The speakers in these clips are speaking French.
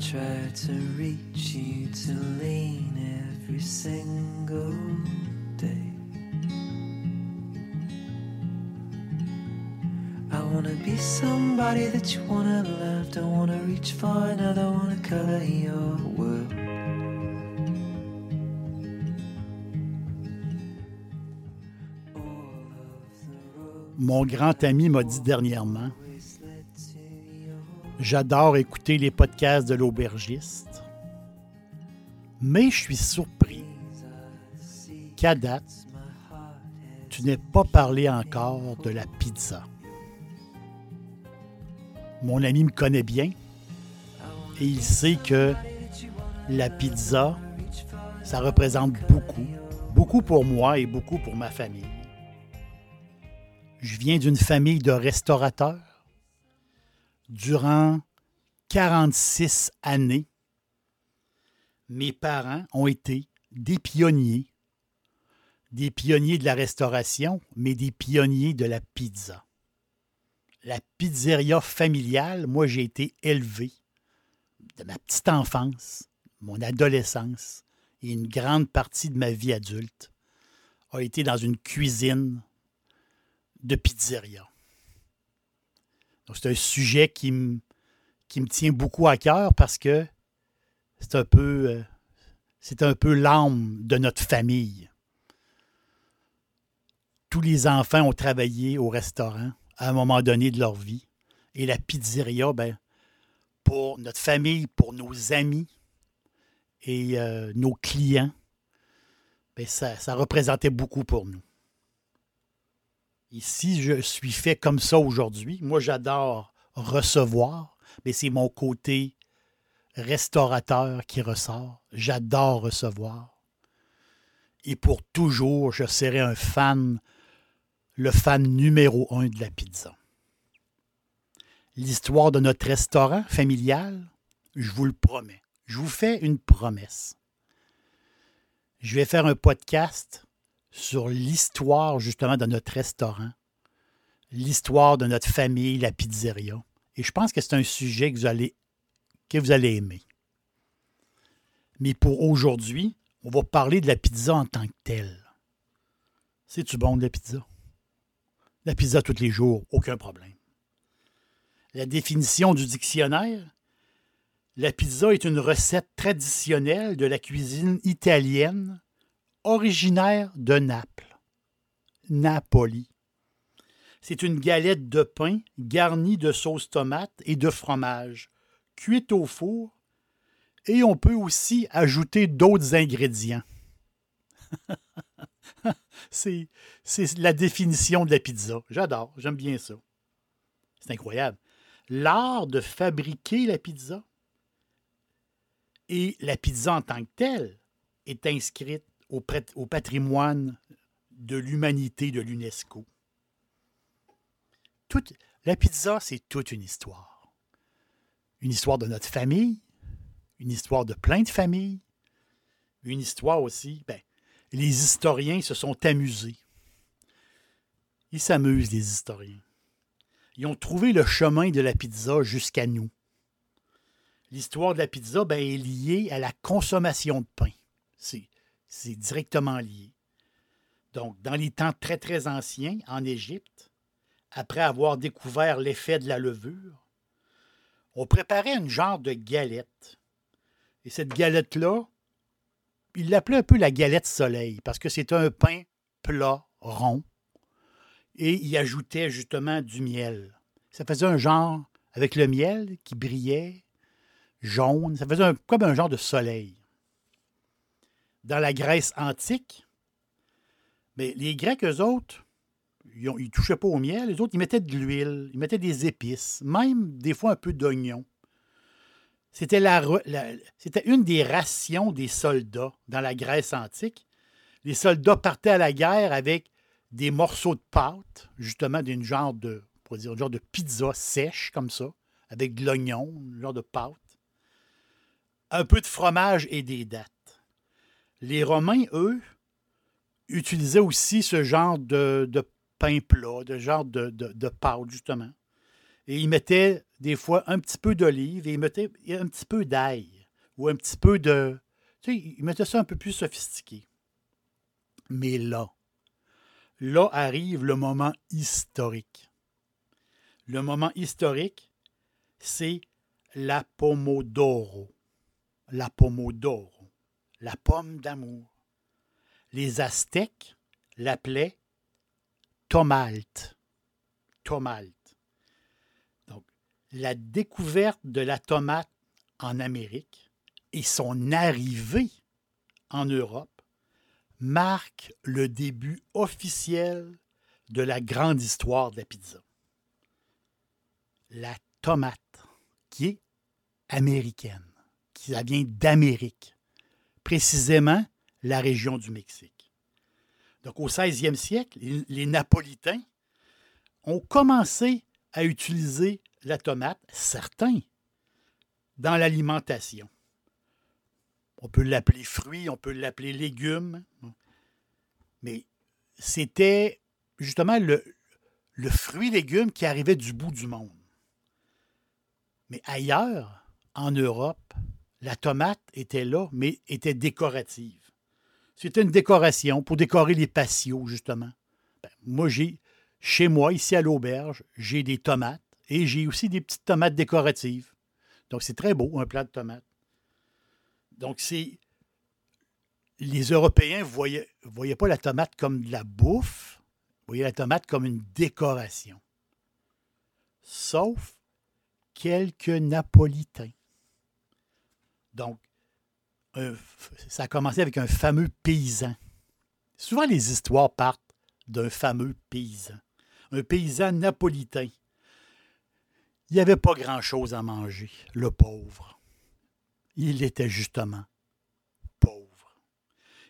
Try to reach you to lean every single day. I wanna be somebody that you wanna love. Don't wanna reach for another, wanna color your world. Mon grand ami m'a dit dernièrement J'adore écouter les podcasts de l'aubergiste, mais je suis surpris qu'à date, tu n'aies pas parlé encore de la pizza. Mon ami me connaît bien et il sait que la pizza, ça représente beaucoup, beaucoup pour moi et beaucoup pour ma famille. Je viens d'une famille de restaurateurs. Durant 46 années, mes parents ont été des pionniers, des pionniers de la restauration, mais des pionniers de la pizza. La pizzeria familiale, moi j'ai été élevé de ma petite enfance, mon adolescence et une grande partie de ma vie adulte a été dans une cuisine de pizzeria. C'est un sujet qui me, tient beaucoup à cœur parce que c'est un peu, euh, c'est un peu l'âme de notre famille. Tous les enfants ont travaillé au restaurant à un moment donné de leur vie. Et la pizzeria, ben, pour notre famille, pour nos amis et euh, nos clients, ben, ça représentait beaucoup pour nous. Et si je suis fait comme ça aujourd'hui, moi j'adore recevoir, mais c'est mon côté restaurateur qui ressort. J'adore recevoir. Et pour toujours, je serai un fan, le fan numéro un de la pizza. L'histoire de notre restaurant familial, je vous le promets. Je vous fais une promesse. Je vais faire un podcast sur l'histoire justement de notre restaurant, l'histoire de notre famille, la pizzeria. Et je pense que c'est un sujet que vous allez, que vous allez aimer. Mais pour aujourd'hui, on va parler de la pizza en tant que telle. C'est-tu bon de la pizza? La pizza tous les jours, aucun problème. La définition du dictionnaire, la pizza est une recette traditionnelle de la cuisine italienne originaire de Naples. Napoli. C'est une galette de pain garnie de sauce tomate et de fromage, cuite au four, et on peut aussi ajouter d'autres ingrédients. c'est, la définition de la pizza. J'adore, j'aime bien ça. C'est incroyable. L'art de fabriquer la pizza et la pizza en tant que telle est inscrite au, patrimoine de l'humanité de l'UNESCO. la pizza, c'est toute une histoire. Une histoire de notre famille, une histoire de plein de familles, une histoire aussi, ben, les historiens se sont amusés. Ils s'amusent, les historiens. Ils ont trouvé le chemin de la pizza jusqu'à nous. L'histoire de la pizza ben, est liée à la consommation de pain. C'est directement lié. Donc, dans les temps très, très anciens, en Égypte, après avoir découvert l'effet de la levure, on préparait une genre de galette. Et cette galette-là, il l'appelait un peu la galette soleil, parce que c'était un pain plat, rond, et il ajoutait justement du miel. Ça faisait un genre, avec le miel qui brillait, jaune, ça faisait comme un genre de soleil dans la Grèce antique, Mais les Grecs, eux autres, ils ne touchaient pas au miel. Les autres, ils mettaient de l'huile, ils mettaient des épices, même des fois un peu d'oignon. C'était, la, c'était une des rations des soldats dans la Grèce antique. Les soldats partaient à la guerre avec des morceaux de pâte, justement d'une genre de, pourrait dire, genre de pizza sèche comme ça, avec de l'oignon, un genre de pâte, un peu de fromage et des dattes. Les Romains, eux, utilisaient aussi ce genre de, pain plat, de genre de, de, justement. Et ils mettaient des fois un petit peu d'olive et ils mettaient un petit peu d'ail ou un petit peu de. Tu sais, ils mettaient ça un peu plus sophistiqué. Mais là, là arrive le moment historique. Le moment historique, c'est la pomodoro. La pomodoro. La pomme d'amour. Les Aztèques l'appelaient tomalte. Tomalte. Donc, la découverte de la tomate en Amérique et son arrivée en Europe marque le début officiel de la grande histoire de la pizza. La tomate, qui est américaine, qui vient d'Amérique, précisément la région du Mexique. Donc au 16e siècle, les, Napolitains ont commencé à utiliser la tomate, certains, dans l'alimentation. On peut l'appeler fruit, on peut l'appeler légume, mais c'était justement le, le fruit-légume qui arrivait du bout du monde. Mais ailleurs, en Europe, la tomate était là, mais était décorative. C'était une décoration pour décorer les patios, justement. Ben, moi, j'ai, chez moi, ici à l'auberge, j'ai des tomates et j'ai aussi des petites tomates décoratives. Donc, c'est très beau, un plat de tomates. Donc, c'est. Les Européens ne voyaient, voyaient pas la tomate comme de la bouffe, voyaient la tomate comme une décoration. Sauf quelques Napolitains. Donc, ça a commencé avec un fameux paysan. Souvent, les histoires partent d'un fameux paysan. Un paysan napolitain. Il n'y avait pas grand-chose à manger, le pauvre. Il était justement pauvre.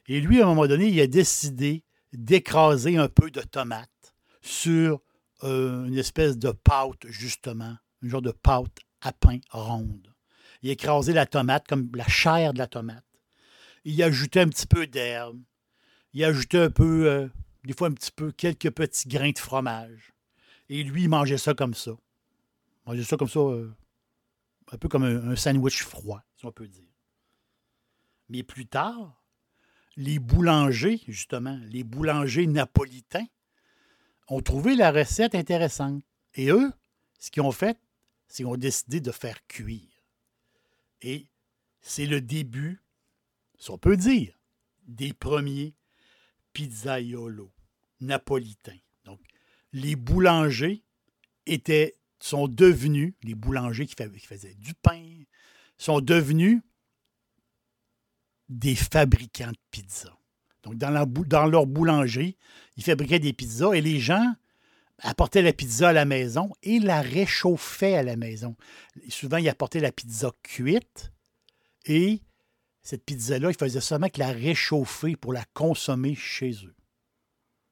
Et lui, à un moment donné, il a décidé d'écraser un peu de tomate sur euh, une espèce de pâte, justement, un genre de pâte à pain ronde. Il a écrasé la tomate comme la chair de la tomate. Il a ajouté un petit peu d'herbe. Il a ajouté un peu, euh, des fois un petit peu, quelques petits grains de fromage. Et lui, il mangeait ça comme ça. Il mangeait ça comme ça, euh, un peu comme un sandwich froid, si on peut dire. Mais plus tard, les boulangers, justement, les boulangers napolitains, ont trouvé la recette intéressante. Et eux, ce qu'ils ont fait, c'est qu'ils ont décidé de faire cuire. Et c'est le début, si on peut dire, des premiers pizzaiolo napolitains. Donc, les boulangers étaient, sont devenus, les boulangers qui fa- qui faisaient du pain, sont devenus des fabricants de pizza. Donc, dans leur boulangerie, ils fabriquaient des pizzas et les gens apportaient la pizza à la maison et la réchauffaient à la maison. Souvent, ils apportaient la pizza cuite et cette pizza-là, ils faisaient seulement que la réchauffer pour la consommer chez eux.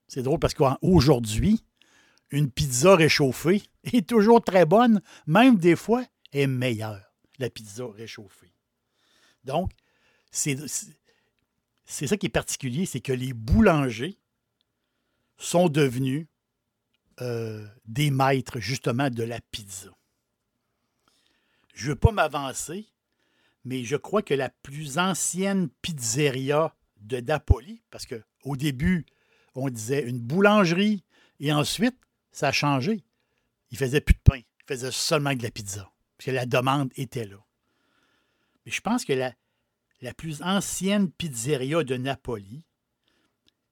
C'est drôle parce qu'aujourd'hui, une pizza réchauffée est toujours très bonne, même des fois est meilleure, la pizza réchauffée. Donc, c'est ça qui est particulier, c'est que les boulangers sont devenus euh, des maîtres justement de la pizza. Je ne veux pas m'avancer, mais je crois que la plus ancienne pizzeria de Napoli, parce qu'au début, on disait une boulangerie, et ensuite, ça a changé. Ils ne faisaient plus de pain, ils faisaient seulement de la pizza, parce que la demande était là. Mais je pense que la, la plus ancienne pizzeria de Napoli,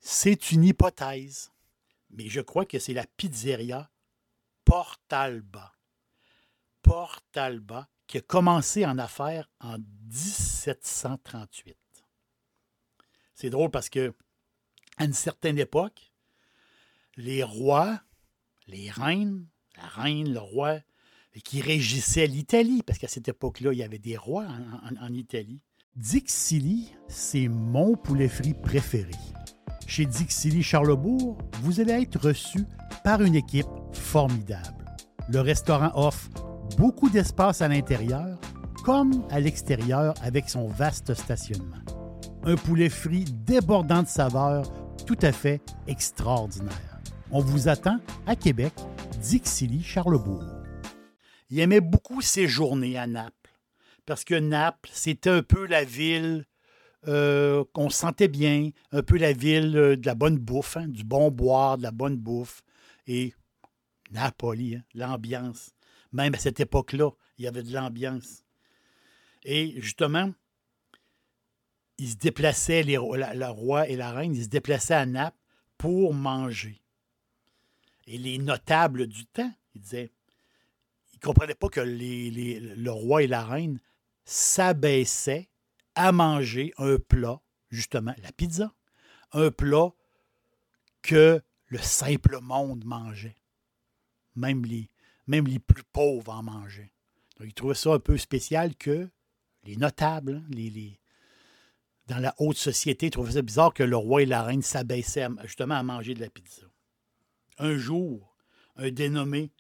c'est une hypothèse, mais je crois que c'est la pizzeria Portalba. Portalba, qui a commencé en affaires en 1738. C'est drôle parce que à une certaine époque, les rois, les reines, la reine, le roi, qui régissaient l'Italie, parce qu'à cette époque-là, il y avait des rois en, en- en Italie. Dixili, c'est mon poulet frit préféré. Chez Dixili Charlebourg, vous allez être reçu par une équipe formidable. Le restaurant offre beaucoup d'espace à l'intérieur comme à l'extérieur avec son vaste stationnement. Un poulet frit débordant de saveurs tout à fait extraordinaire. On vous attend à Québec, Dixilly, Charlebourg. Il aimait beaucoup séjourner à Naples parce que Naples, c'était un peu la ville euh, qu'on sentait bien, un peu la ville euh, de la bonne bouffe, hein, du bon boire, de la bonne bouffe. Et Napoli, hein, l'ambiance. Même à cette époque-là, il y avait de l'ambiance. Et justement, ils se déplaçaient, le roi et la reine, ils se déplaçaient à Naples pour manger. Et les notables du temps, ils disaient, ils ne comprenaient pas que le roi et la reine s'abaissaient à manger un plat, justement, la pizza, un plat que le simple monde mangeait. Même les, plus pauvres en mangeaient. Donc, ils trouvaient ça un peu spécial que les notables, hein, les, les- dans la haute société, trouvaient ça bizarre que le roi et la reine s'abaissaient justement à manger de la pizza. Un jour, un dénommé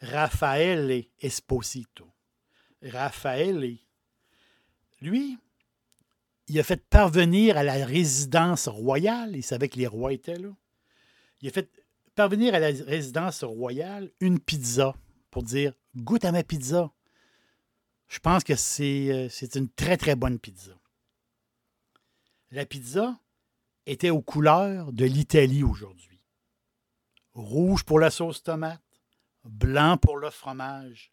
Raffaele Esposito. Raffaele, lui, il a fait parvenir à la résidence royale, il savait que les rois étaient là, il a fait parvenir à la résidence royale une pizza pour dire goûte à ma pizza. Je pense que c'est euh, une très très bonne pizza. La pizza était aux couleurs de l'Italie aujourd'hui. Rouge pour la sauce tomate, blanc pour le fromage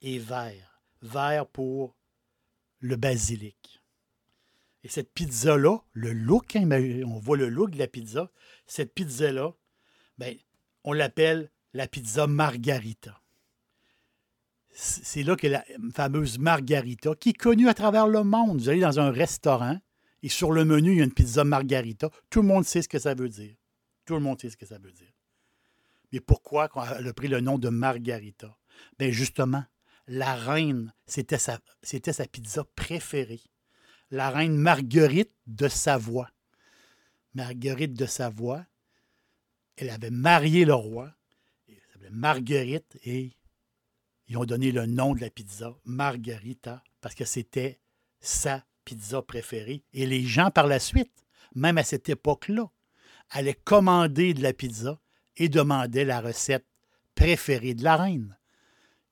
et vert. Vert pour le basilic. Et cette pizza-là, le look, hein, on voit le look de la pizza, cette pizza-là, ben, on l'appelle la pizza margarita. C'est là que la fameuse margarita, qui est connue à travers le monde. Vous allez dans un restaurant et sur le menu, il y a une pizza margarita. Tout le monde sait ce que ça veut dire. Tout le monde sait ce que ça veut dire. Mais pourquoi elle a pris le nom de margarita? Bien, justement, la reine, c'était sa, c'était sa pizza préférée. La reine Marguerite de Savoie. Marguerite de Savoie, elle avait marié le roi. Elle s'appelait Marguerite et ils ont donné le nom de la pizza Margarita parce que c'était sa pizza préférée. Et les gens, par la suite, même à cette époque-là, allaient commander de la pizza et demandaient la recette préférée de la reine.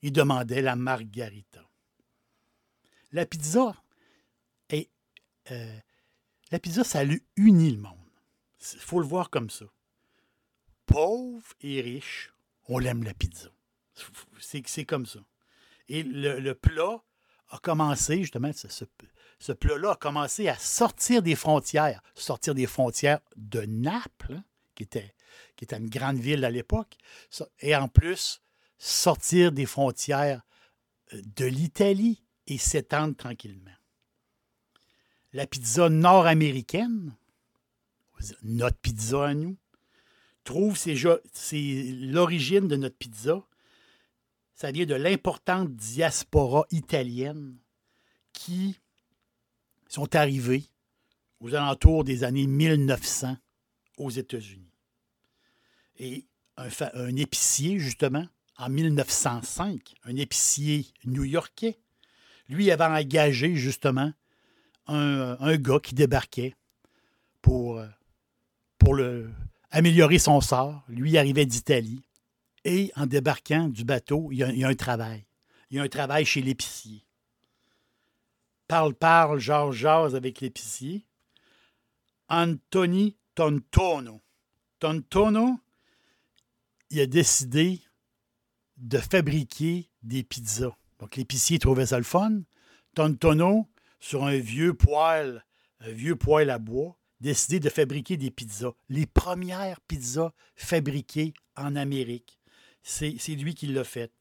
Ils demandaient la Margarita. La pizza, euh, la pizza, ça a uni le monde. Il faut le voir comme ça. Pauvre et riche, on l'aime la pizza. C'est comme ça. Et le, plat a commencé, justement, ce, ce- plat-là a commencé à sortir des frontières, sortir des frontières de Naples, hein, qui, était, une grande ville à l'époque, et en plus, sortir des frontières euh, de l'Italie et s'étendre tranquillement. La pizza nord-américaine, notre pizza à nous, trouve l'origine de notre pizza. Ça vient de l'importante diaspora italienne qui sont arrivés aux alentours des années 1900 aux États-Unis. Et un, un épicier, justement, en 1905, un épicier new-yorkais, lui avait engagé, justement, un, un gars qui débarquait pour, euh, pour le, améliorer son sort. Lui arrivait d'Italie. Et en débarquant du bateau, il y, a, il y a un travail. Il y a un travail chez l'épicier. Parle, parle, jase, jase avec l'épicier. Anthony Tontono. Tontono, il a décidé de fabriquer des pizzas. Donc l'épicier trouvait ça le fun. Tontono, sur un vieux poêle, un vieux poêle à bois, décidé de fabriquer des pizzas. Les premières pizzas fabriquées en Amérique. C'est lui qui l'a fait.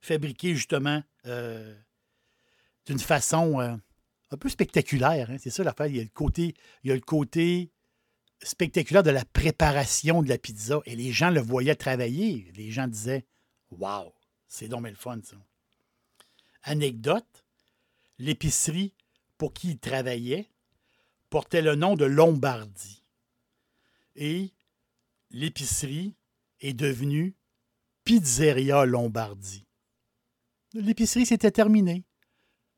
Fabriquées justement euh, d'une façon euh, un peu spectaculaire. hein. C'est ça l'affaire. Il y a le côté, il y a le côté spectaculaire de la préparation de la pizza. Et les gens le voyaient travailler. Les gens disaient Waouh, c'est donc le fun, ça. Anecdote l'épicerie pour qui il travaillait portait le nom de Lombardie. Et l'épicerie est devenue Pizzeria Lombardie. L'épicerie, s'était terminée.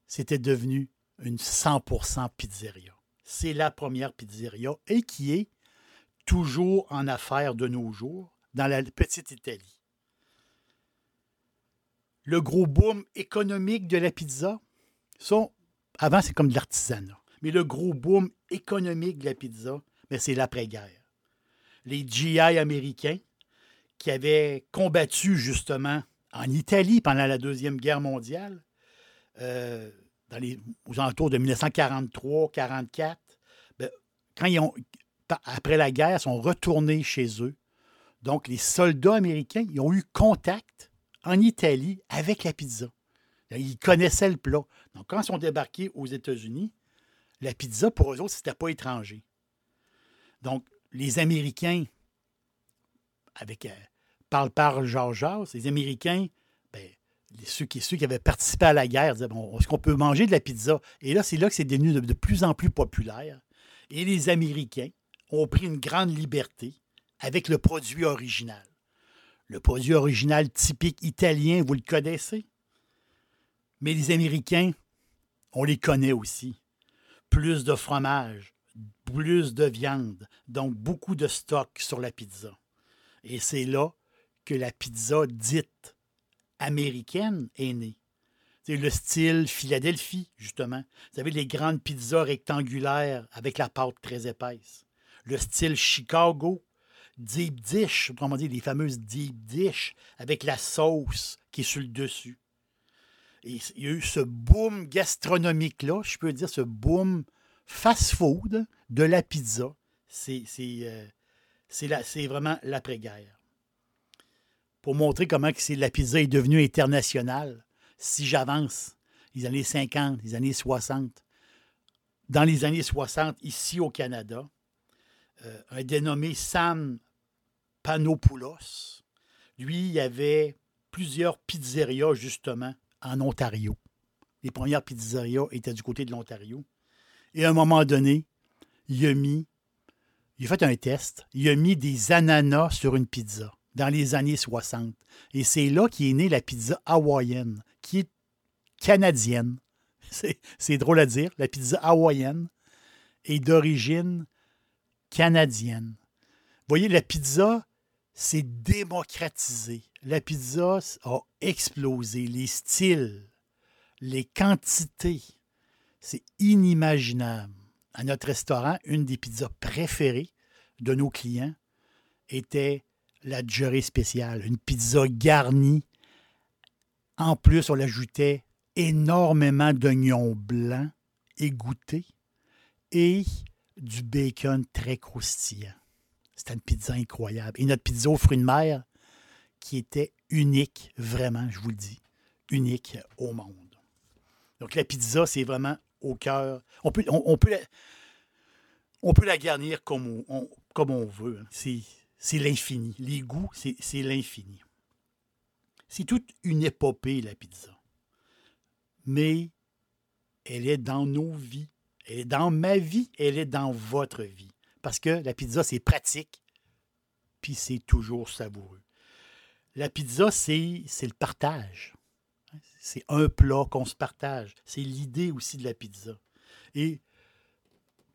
C'était devenu une 100% pizzeria. C'est la première pizzeria et qui est toujours en affaires de nos jours dans la petite Italie. Le gros boom économique de la pizza, sont, avant, c'est comme de l'artisanat. Mais le gros boom économique de la pizza, mais c'est l'après-guerre. Les GI américains qui avaient combattu justement en Italie pendant la Deuxième Guerre mondiale, euh, aux alentours de 1943-44, ben, quand ils après la guerre, sont retournés chez eux. Donc, les soldats américains, ils ont eu contact en Italie avec la pizza. Ils connaissaient le plat. Donc, quand ils sont débarqués aux États-Unis, la pizza, pour eux autres, c'était pas étranger. Donc, les Américains, avec euh, parle parle Georges les Américains, ben, ceux, qui, ceux qui avaient participé à la guerre disaient bon, est-ce qu'on peut manger de la pizza? Et là, c'est là que c'est devenu de, plus en plus populaire. Et les Américains ont pris une grande liberté avec le produit original. Le produit original typique italien, vous le connaissez? Mais les Américains, on les connaît aussi. Plus de fromage, plus de viande, donc beaucoup de stock sur la pizza. Et c'est là que la pizza dite américaine est née. C'est le style Philadelphie, justement. Vous savez, les grandes pizzas rectangulaires avec la pâte très épaisse. Le style Chicago, deep dish, autrement dit, les fameuses deep dish avec la sauce qui est sur le dessus. Il y a eu ce boom gastronomique-là, je peux dire, ce boom fast-food de la pizza. C'est euh, vraiment l'après-guerre. Pour montrer comment que la pizza est devenue internationale, si j'avance, les années 50, les années 60, dans les années 60, ici au Canada, euh, un dénommé Sam Panopoulos, lui, il avait plusieurs pizzerias, justement, en Ontario. Les premières pizzerias étaient du côté de l'Ontario. Et à un moment donné, il a mis, il a fait un test, il a mis des ananas sur une pizza dans les années 60. Et c'est là qu'est née la pizza hawaïenne, qui est canadienne. C'est drôle à dire, la pizza hawaïenne est d'origine canadienne. Vous voyez, la pizza s'est démocratisée la pizza a explosé. Les styles, les quantités, c'est inimaginable. À notre restaurant, une des pizzas préférées de nos clients était la Jerry spéciale, une pizza garnie. En plus, on l'ajoutait énormément d'oignons blancs égouttés et du bacon très croustillant. C'était une pizza incroyable. Et notre pizza aux fruits de mer, qui était unique, vraiment, je vous le dis, unique au monde. Donc la pizza, c'est vraiment au cœur. On peut, on, peut, la, on peut la garnir comme on, comme on veut. C'est l'infini. Les goûts, c'est l'infini. C'est toute une épopée, la pizza. Mais elle est dans nos vies. Elle est dans ma vie, elle est dans votre vie. Parce que la pizza, c'est pratique, puis c'est toujours savoureux. La pizza, c'est le partage. C'est un plat qu'on se partage. C'est l'idée aussi de la pizza. Et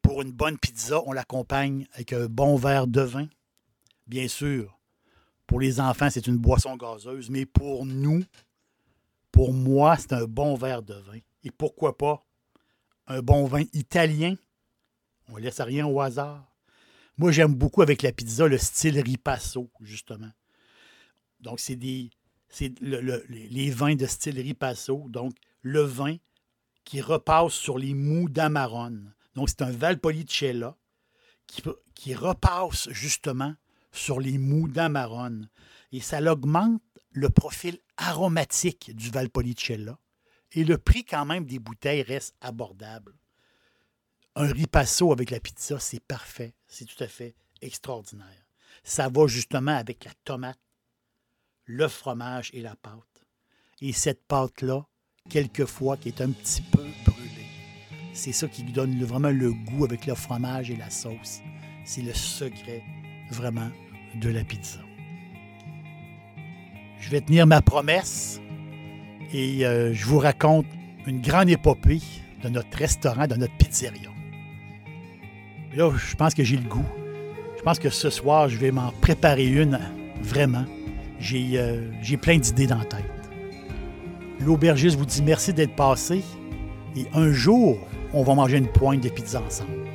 pour une bonne pizza, on l'accompagne avec un bon verre de vin. Bien sûr, pour les enfants, c'est une boisson gazeuse, mais pour nous, pour moi, c'est un bon verre de vin. Et pourquoi pas un bon vin italien? On ne laisse rien au hasard. Moi, j'aime beaucoup avec la pizza le style ripasso, justement. Donc, c'est des les vins de style Ripasso. Donc, le vin qui repasse sur les mous d'Amarone. Donc, c'est un Valpolicella qui, qui repasse justement sur les mous d'Amarone. Et ça augmente le profil aromatique du Valpolicella. Et le prix, quand même, des bouteilles reste abordable. Un ripasso avec la pizza, c'est parfait. C'est tout à fait extraordinaire. Ça va justement avec la tomate, le fromage et la pâte. Et cette pâte-là, quelquefois, qui est un petit peu brûlée, c'est ça qui donne vraiment le goût avec le fromage et la sauce. C'est le secret, vraiment, de la pizza. Je vais tenir ma promesse et euh, je vous raconte une grande épopée de notre restaurant, de notre pizzeria. Là, je pense que j'ai le goût. Je pense que ce soir, je vais m'en préparer une, vraiment. J'ai euh, j'ai plein d'idées dans la tête. L'aubergiste vous dit merci d'être passé et un jour, on va manger une pointe de pizza ensemble.